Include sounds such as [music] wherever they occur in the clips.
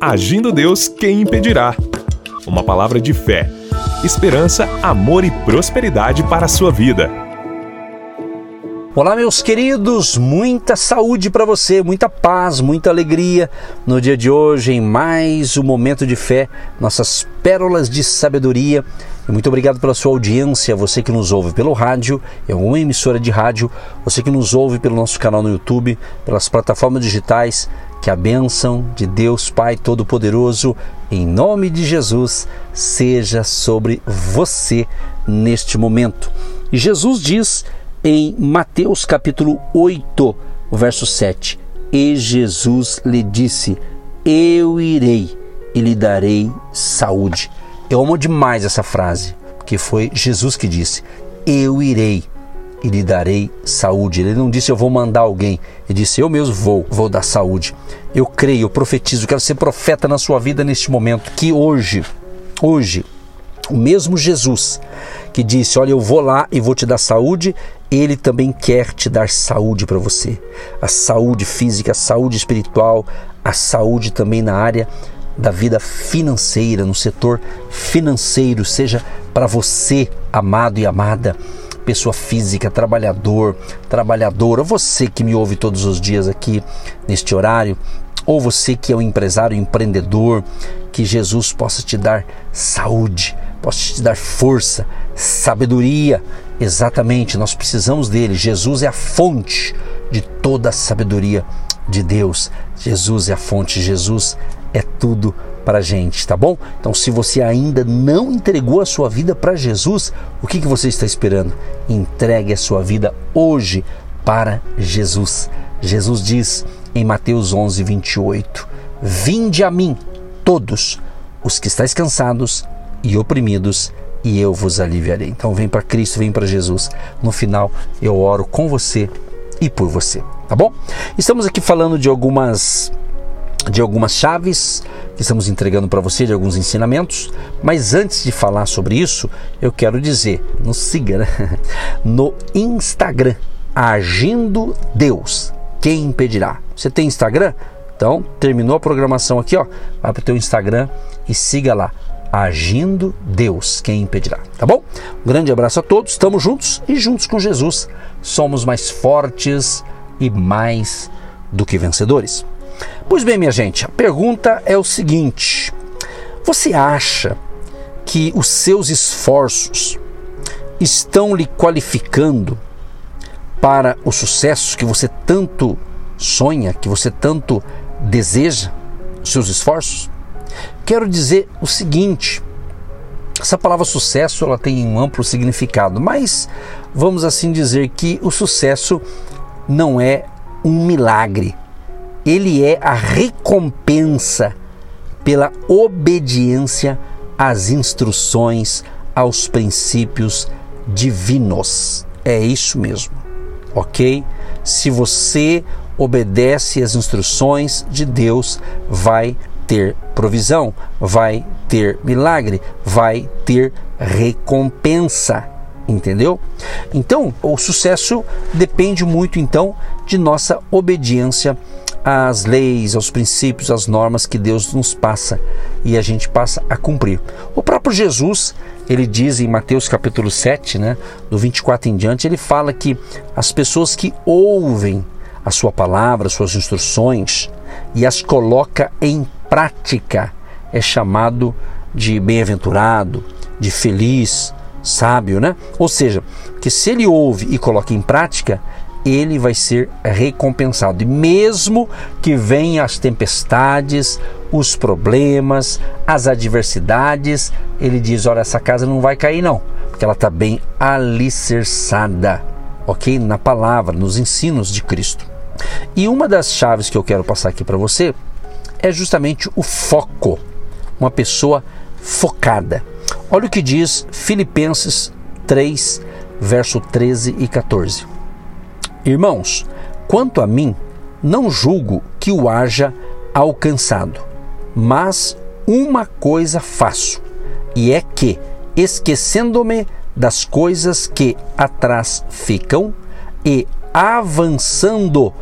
Agindo Deus, quem impedirá? Uma palavra de fé, esperança, amor e prosperidade para a sua vida. Olá, meus queridos, muita saúde para você, muita paz, muita alegria no dia de hoje, em mais um momento de fé, nossas pérolas de sabedoria. Muito obrigado pela sua audiência, você que nos ouve pelo rádio, em alguma emissora de rádio, você que nos ouve pelo nosso canal no YouTube, pelas plataformas digitais. Que a bênção de Deus Pai Todo-Poderoso, em nome de Jesus, seja sobre você neste momento. E Jesus diz em Mateus capítulo 8, verso 7: E Jesus lhe disse: Eu irei e lhe darei saúde. Eu amo demais essa frase, porque foi Jesus que disse: Eu irei e lhe darei saúde. Ele não disse eu vou mandar alguém, ele disse eu mesmo vou, vou dar saúde. Eu creio, eu profetizo, quero ser profeta na sua vida neste momento, que hoje, hoje, o mesmo Jesus que disse: Olha, eu vou lá e vou te dar saúde, ele também quer te dar saúde para você. A saúde física, a saúde espiritual, a saúde também na área da vida financeira, no setor financeiro, seja para você, amado e amada, pessoa física, trabalhador, trabalhadora, você que me ouve todos os dias aqui neste horário, ou você que é um empresário, empreendedor, que Jesus possa te dar saúde, possa te dar força, sabedoria. Exatamente, nós precisamos dele. Jesus é a fonte de toda a sabedoria de Deus. Jesus é a fonte, Jesus é tudo para gente, tá bom? Então, se você ainda não entregou a sua vida para Jesus, o que, que você está esperando? Entregue a sua vida hoje para Jesus. Jesus diz em Mateus 11, 28: Vinde a mim, todos os que estáis cansados e oprimidos, e eu vos aliviarei. Então, vem para Cristo, vem para Jesus. No final, eu oro com você e por você, tá bom? Estamos aqui falando de algumas de algumas chaves que estamos entregando para você, de alguns ensinamentos. Mas antes de falar sobre isso, eu quero dizer, nos siga né? [laughs] no Instagram, Agindo Deus. Quem impedirá? Você tem Instagram? Então, terminou a programação aqui, ó, vai para o teu Instagram e siga lá. Agindo Deus, quem impedirá? Tá bom? Um grande abraço a todos, estamos juntos e juntos com Jesus somos mais fortes e mais do que vencedores. Pois bem, minha gente, a pergunta é o seguinte: você acha que os seus esforços estão lhe qualificando para o sucesso que você tanto sonha, que você tanto deseja? Os seus esforços? Quero dizer o seguinte: essa palavra sucesso ela tem um amplo significado, mas vamos assim dizer que o sucesso não é um milagre ele é a recompensa pela obediência às instruções, aos princípios divinos. É isso mesmo, ok? Se você obedece às instruções de Deus, vai ter provisão, vai ter milagre, vai ter recompensa entendeu? Então, o sucesso depende muito então de nossa obediência às leis, aos princípios, às normas que Deus nos passa e a gente passa a cumprir. O próprio Jesus, ele diz em Mateus capítulo 7, né, do 24 em diante, ele fala que as pessoas que ouvem a sua palavra, suas instruções e as coloca em prática é chamado de bem-aventurado, de feliz, sábio, né? Ou seja, que se ele ouve e coloca em prática, ele vai ser recompensado. E mesmo que venham as tempestades, os problemas, as adversidades, ele diz: olha, essa casa não vai cair, não, porque ela está bem alicerçada, ok? Na palavra, nos ensinos de Cristo. E uma das chaves que eu quero passar aqui para você é justamente o foco. Uma pessoa focada. Olha o que diz Filipenses 3, verso 13 e 14. Irmãos, quanto a mim, não julgo que o haja alcançado, mas uma coisa faço, e é que, esquecendo-me das coisas que atrás ficam e avançando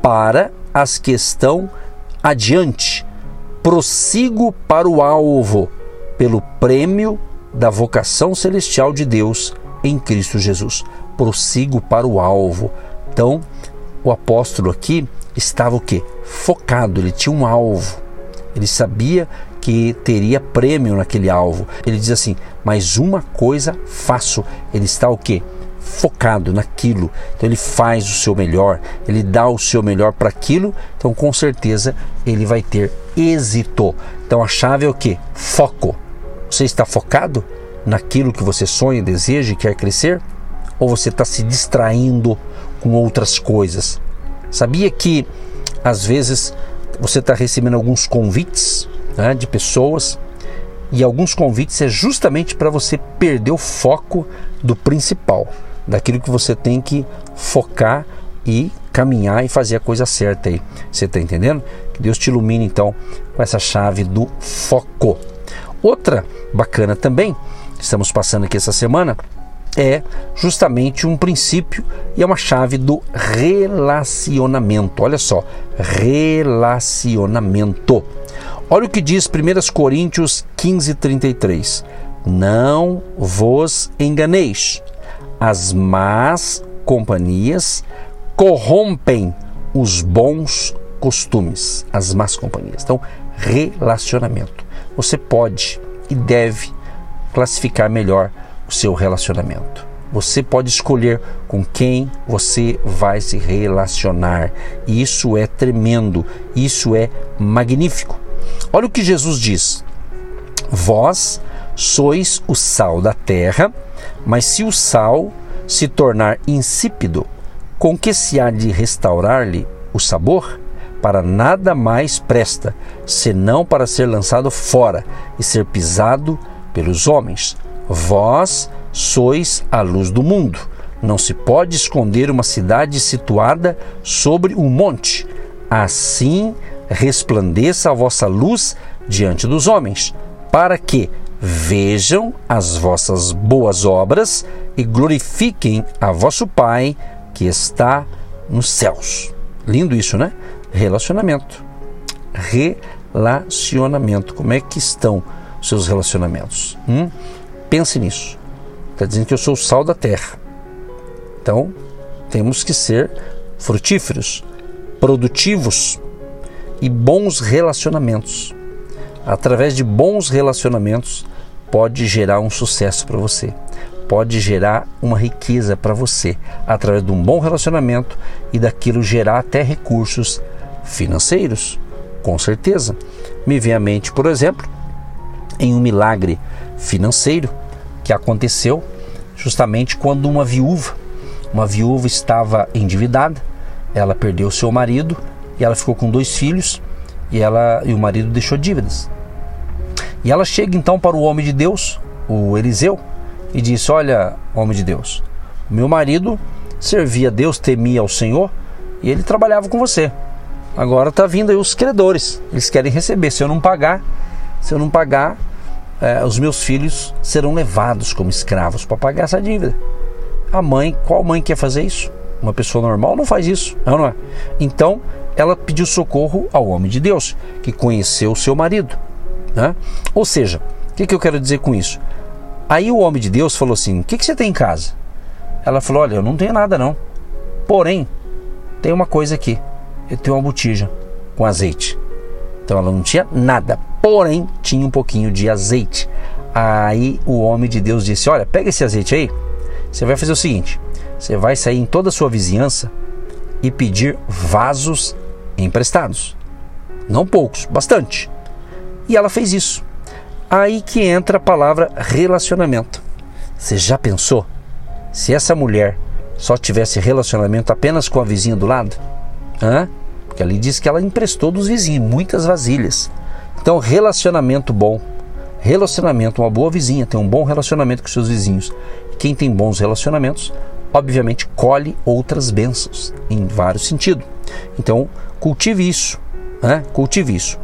para as que estão adiante, prossigo para o alvo, pelo prêmio da vocação celestial de Deus em Cristo Jesus. Prossigo para o alvo. Então, o apóstolo aqui estava o quê? Focado, ele tinha um alvo. Ele sabia que teria prêmio naquele alvo. Ele diz assim: "Mas uma coisa faço". Ele está o quê? Focado naquilo. Então ele faz o seu melhor, ele dá o seu melhor para aquilo, então com certeza ele vai ter êxito. Então a chave é o quê? Foco. Você está focado naquilo que você sonha, deseja e quer crescer? Ou você está se distraindo com outras coisas? Sabia que às vezes você está recebendo alguns convites né, de pessoas e alguns convites é justamente para você perder o foco do principal, daquilo que você tem que focar e caminhar e fazer a coisa certa aí. Você está entendendo? Que Deus te ilumine então com essa chave do foco. Outra bacana também, estamos passando aqui essa semana, é justamente um princípio e é uma chave do relacionamento. Olha só, relacionamento. Olha o que diz 1 Coríntios 15, 33. Não vos enganeis, as más companhias corrompem os bons costumes, as más companhias. Então, relacionamento. Você pode e deve classificar melhor o seu relacionamento. Você pode escolher com quem você vai se relacionar. E isso é tremendo, isso é magnífico. Olha o que Jesus diz: Vós sois o sal da terra, mas se o sal se tornar insípido, com que se há de restaurar-lhe o sabor? Para nada mais presta, senão para ser lançado fora e ser pisado pelos homens. Vós sois a luz do mundo. Não se pode esconder uma cidade situada sobre um monte. Assim resplandeça a vossa luz diante dos homens, para que vejam as vossas boas obras e glorifiquem a vosso Pai que está nos céus. Lindo isso, né? Relacionamento. Relacionamento. Como é que estão os seus relacionamentos? Hum? Pense nisso. Está dizendo que eu sou o sal da terra. Então, temos que ser frutíferos, produtivos e bons relacionamentos. Através de bons relacionamentos, pode gerar um sucesso para você, pode gerar uma riqueza para você, através de um bom relacionamento e daquilo gerar até recursos financeiros, com certeza. Me vem à mente, por exemplo, em um milagre financeiro que aconteceu justamente quando uma viúva, uma viúva estava endividada, ela perdeu seu marido e ela ficou com dois filhos e ela e o marido deixou dívidas. E ela chega então para o homem de Deus, o Eliseu, e disse: Olha, homem de Deus, meu marido servia a Deus, temia ao Senhor e ele trabalhava com você. Agora está vindo aí os credores, eles querem receber. Se eu não pagar, se eu não pagar, é, os meus filhos serão levados como escravos para pagar essa dívida. A mãe, qual mãe quer fazer isso? Uma pessoa normal não faz isso, não, não é? Então, ela pediu socorro ao homem de Deus, que conheceu o seu marido. Né? Ou seja, o que, que eu quero dizer com isso? Aí o homem de Deus falou assim: O que, que você tem em casa? Ela falou: Olha, eu não tenho nada não. Porém, tem uma coisa aqui. Eu tenho uma botija com azeite. Então ela não tinha nada, porém tinha um pouquinho de azeite. Aí o homem de Deus disse: Olha, pega esse azeite aí. Você vai fazer o seguinte: você vai sair em toda a sua vizinhança e pedir vasos emprestados. Não poucos, bastante. E ela fez isso. Aí que entra a palavra relacionamento. Você já pensou se essa mulher só tivesse relacionamento apenas com a vizinha do lado? Hã? Porque ali diz que ela emprestou dos vizinhos muitas vasilhas. Então, relacionamento bom. Relacionamento, uma boa vizinha, tem um bom relacionamento com seus vizinhos. Quem tem bons relacionamentos, obviamente, colhe outras bênçãos em vários sentidos. Então, cultive isso, né? Cultive isso.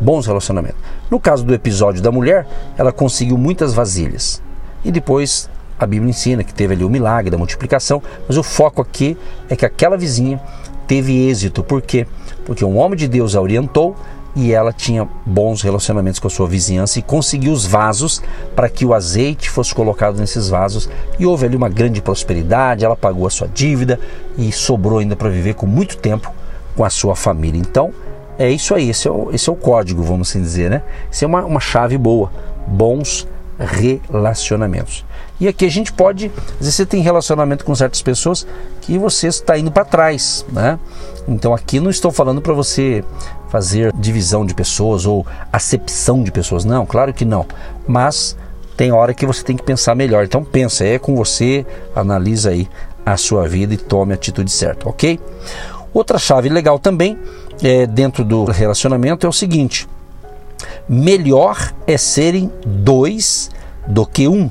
Bons relacionamentos. No caso do episódio da mulher, ela conseguiu muitas vasilhas. E depois a Bíblia ensina que teve ali o milagre da multiplicação, mas o foco aqui é que aquela vizinha teve êxito. Por quê? Porque um homem de Deus a orientou e ela tinha bons relacionamentos com a sua vizinhança e conseguiu os vasos para que o azeite fosse colocado nesses vasos e houve ali uma grande prosperidade, ela pagou a sua dívida e sobrou ainda para viver com muito tempo com a sua família. Então, é isso aí, esse é o, esse é o código, vamos assim dizer, né? Isso é uma, uma chave boa, bons relacionamentos. E aqui a gente pode, às vezes você tem relacionamento com certas pessoas que você está indo para trás, né? Então aqui não estou falando para você fazer divisão de pessoas ou acepção de pessoas, não, claro que não. Mas tem hora que você tem que pensar melhor. Então pensa, é com você, analisa aí a sua vida e tome a atitude certa, ok? Outra chave legal também é, dentro do relacionamento é o seguinte: melhor é serem dois do que um,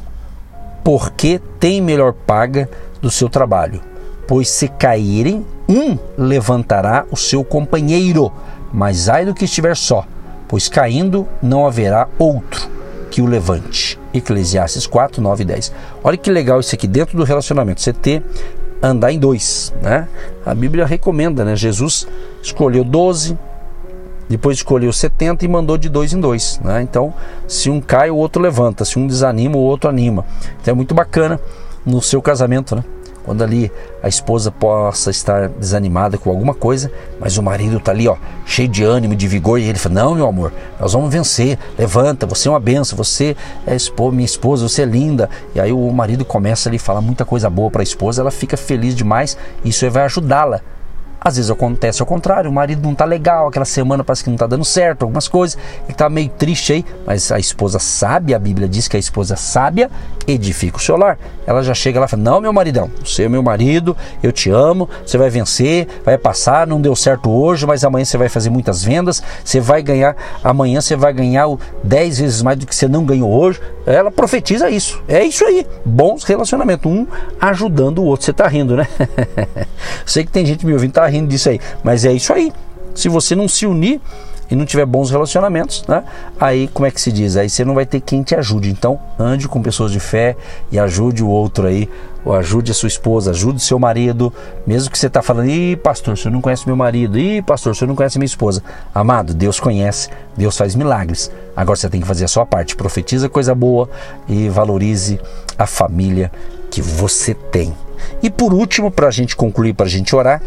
porque tem melhor paga do seu trabalho. Pois se caírem, um levantará o seu companheiro, mas ai do que estiver só, pois caindo não haverá outro que o levante. Eclesiastes 4, 9 e 10. Olha que legal isso aqui dentro do relacionamento, você ter andar em dois, né? A Bíblia recomenda, né? Jesus escolheu 12, depois escolheu 70 e mandou de dois em dois. Né? Então, se um cai, o outro levanta. Se um desanima, o outro anima. Então é muito bacana no seu casamento, né? Quando ali a esposa possa estar desanimada com alguma coisa, mas o marido está ali, ó, cheio de ânimo, de vigor, e ele fala: Não, meu amor, nós vamos vencer, levanta, você é uma benção, você é minha esposa, você é linda. E aí o marido começa ali a falar muita coisa boa para a esposa, ela fica feliz demais, e isso vai ajudá-la às vezes acontece ao contrário, o marido não tá legal, aquela semana parece que não tá dando certo, algumas coisas, ele tá meio triste aí, mas a esposa sábia, a Bíblia diz que a esposa sábia edifica o seu lar. Ela já chega lá e fala: Não, meu maridão, você é meu marido, eu te amo, você vai vencer, vai passar, não deu certo hoje, mas amanhã você vai fazer muitas vendas, você vai ganhar, amanhã você vai ganhar 10 vezes mais do que você não ganhou hoje. Ela profetiza isso. É isso aí. Bons relacionamentos, um ajudando o outro. Você tá rindo, né? [laughs] Sei que tem gente me ouvindo, tá rindo disso aí. Mas é isso aí. Se você não se unir e não tiver bons relacionamentos, né? Aí como é que se diz? Aí você não vai ter quem te ajude. Então ande com pessoas de fé e ajude o outro aí, ou ajude a sua esposa, ajude seu marido, mesmo que você está falando, ih, pastor, você não conhece meu marido, ih, pastor, você não conhece minha esposa. Amado, Deus conhece, Deus faz milagres. Agora você tem que fazer a sua parte, profetiza coisa boa e valorize a família que você tem. E por último, para a gente concluir, para a gente orar,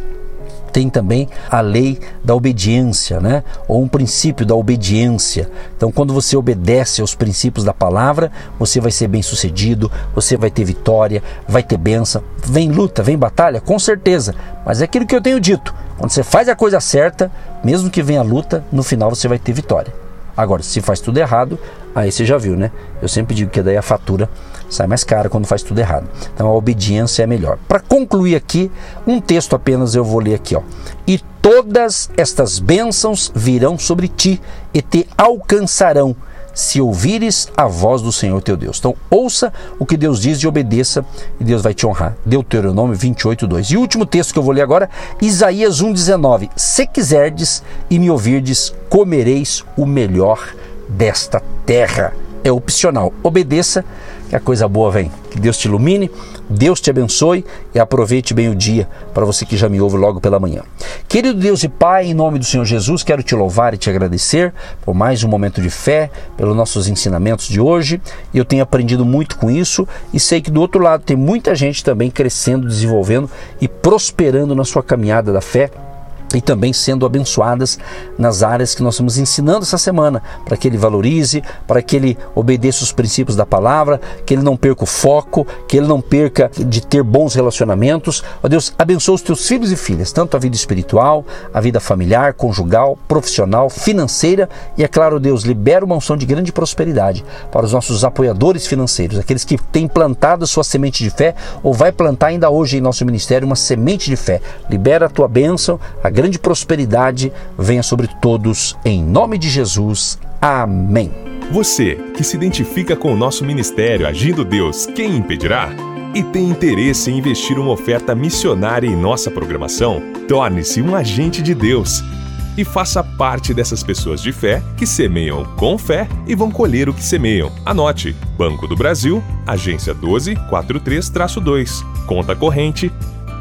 tem também a lei da obediência, né? Ou um princípio da obediência. Então, quando você obedece aos princípios da palavra, você vai ser bem sucedido, você vai ter vitória, vai ter bênção. Vem luta, vem batalha, com certeza. Mas é aquilo que eu tenho dito: quando você faz a coisa certa, mesmo que venha a luta, no final você vai ter vitória. Agora, se faz tudo errado, aí você já viu, né? Eu sempre digo que daí a fatura sai mais cara quando faz tudo errado. Então a obediência é melhor. Para concluir aqui, um texto apenas eu vou ler aqui, ó. E todas estas bênçãos virão sobre ti e te alcançarão se ouvires a voz do Senhor teu Deus. Então, ouça o que Deus diz e obedeça, e Deus vai te honrar. Deuteronômio 28, 2. E o último texto que eu vou ler agora, Isaías 1, 19. Se quiserdes e me ouvirdes, comereis o melhor desta terra. É opcional. Obedeça que a coisa boa vem. Que Deus te ilumine, Deus te abençoe e aproveite bem o dia para você que já me ouve logo pela manhã. Querido Deus e Pai, em nome do Senhor Jesus, quero te louvar e te agradecer por mais um momento de fé, pelos nossos ensinamentos de hoje. Eu tenho aprendido muito com isso e sei que do outro lado tem muita gente também crescendo, desenvolvendo e prosperando na sua caminhada da fé e também sendo abençoadas nas áreas que nós estamos ensinando essa semana, para que ele valorize, para que ele obedeça os princípios da palavra, que ele não perca o foco, que ele não perca de ter bons relacionamentos. Ó Deus, abençoa os teus filhos e filhas, tanto a vida espiritual, a vida familiar, conjugal, profissional, financeira e, é claro, Deus, libera uma unção de grande prosperidade para os nossos apoiadores financeiros, aqueles que têm plantado sua semente de fé ou vai plantar ainda hoje em nosso ministério uma semente de fé. Libera a tua bênção, a grande prosperidade venha sobre todos, em nome de Jesus. Amém. Você que se identifica com o nosso ministério Agindo Deus, quem impedirá? E tem interesse em investir uma oferta missionária em nossa programação? Torne-se um agente de Deus e faça parte dessas pessoas de fé que semeiam com fé e vão colher o que semeiam. Anote: Banco do Brasil, agência 1243-2, conta corrente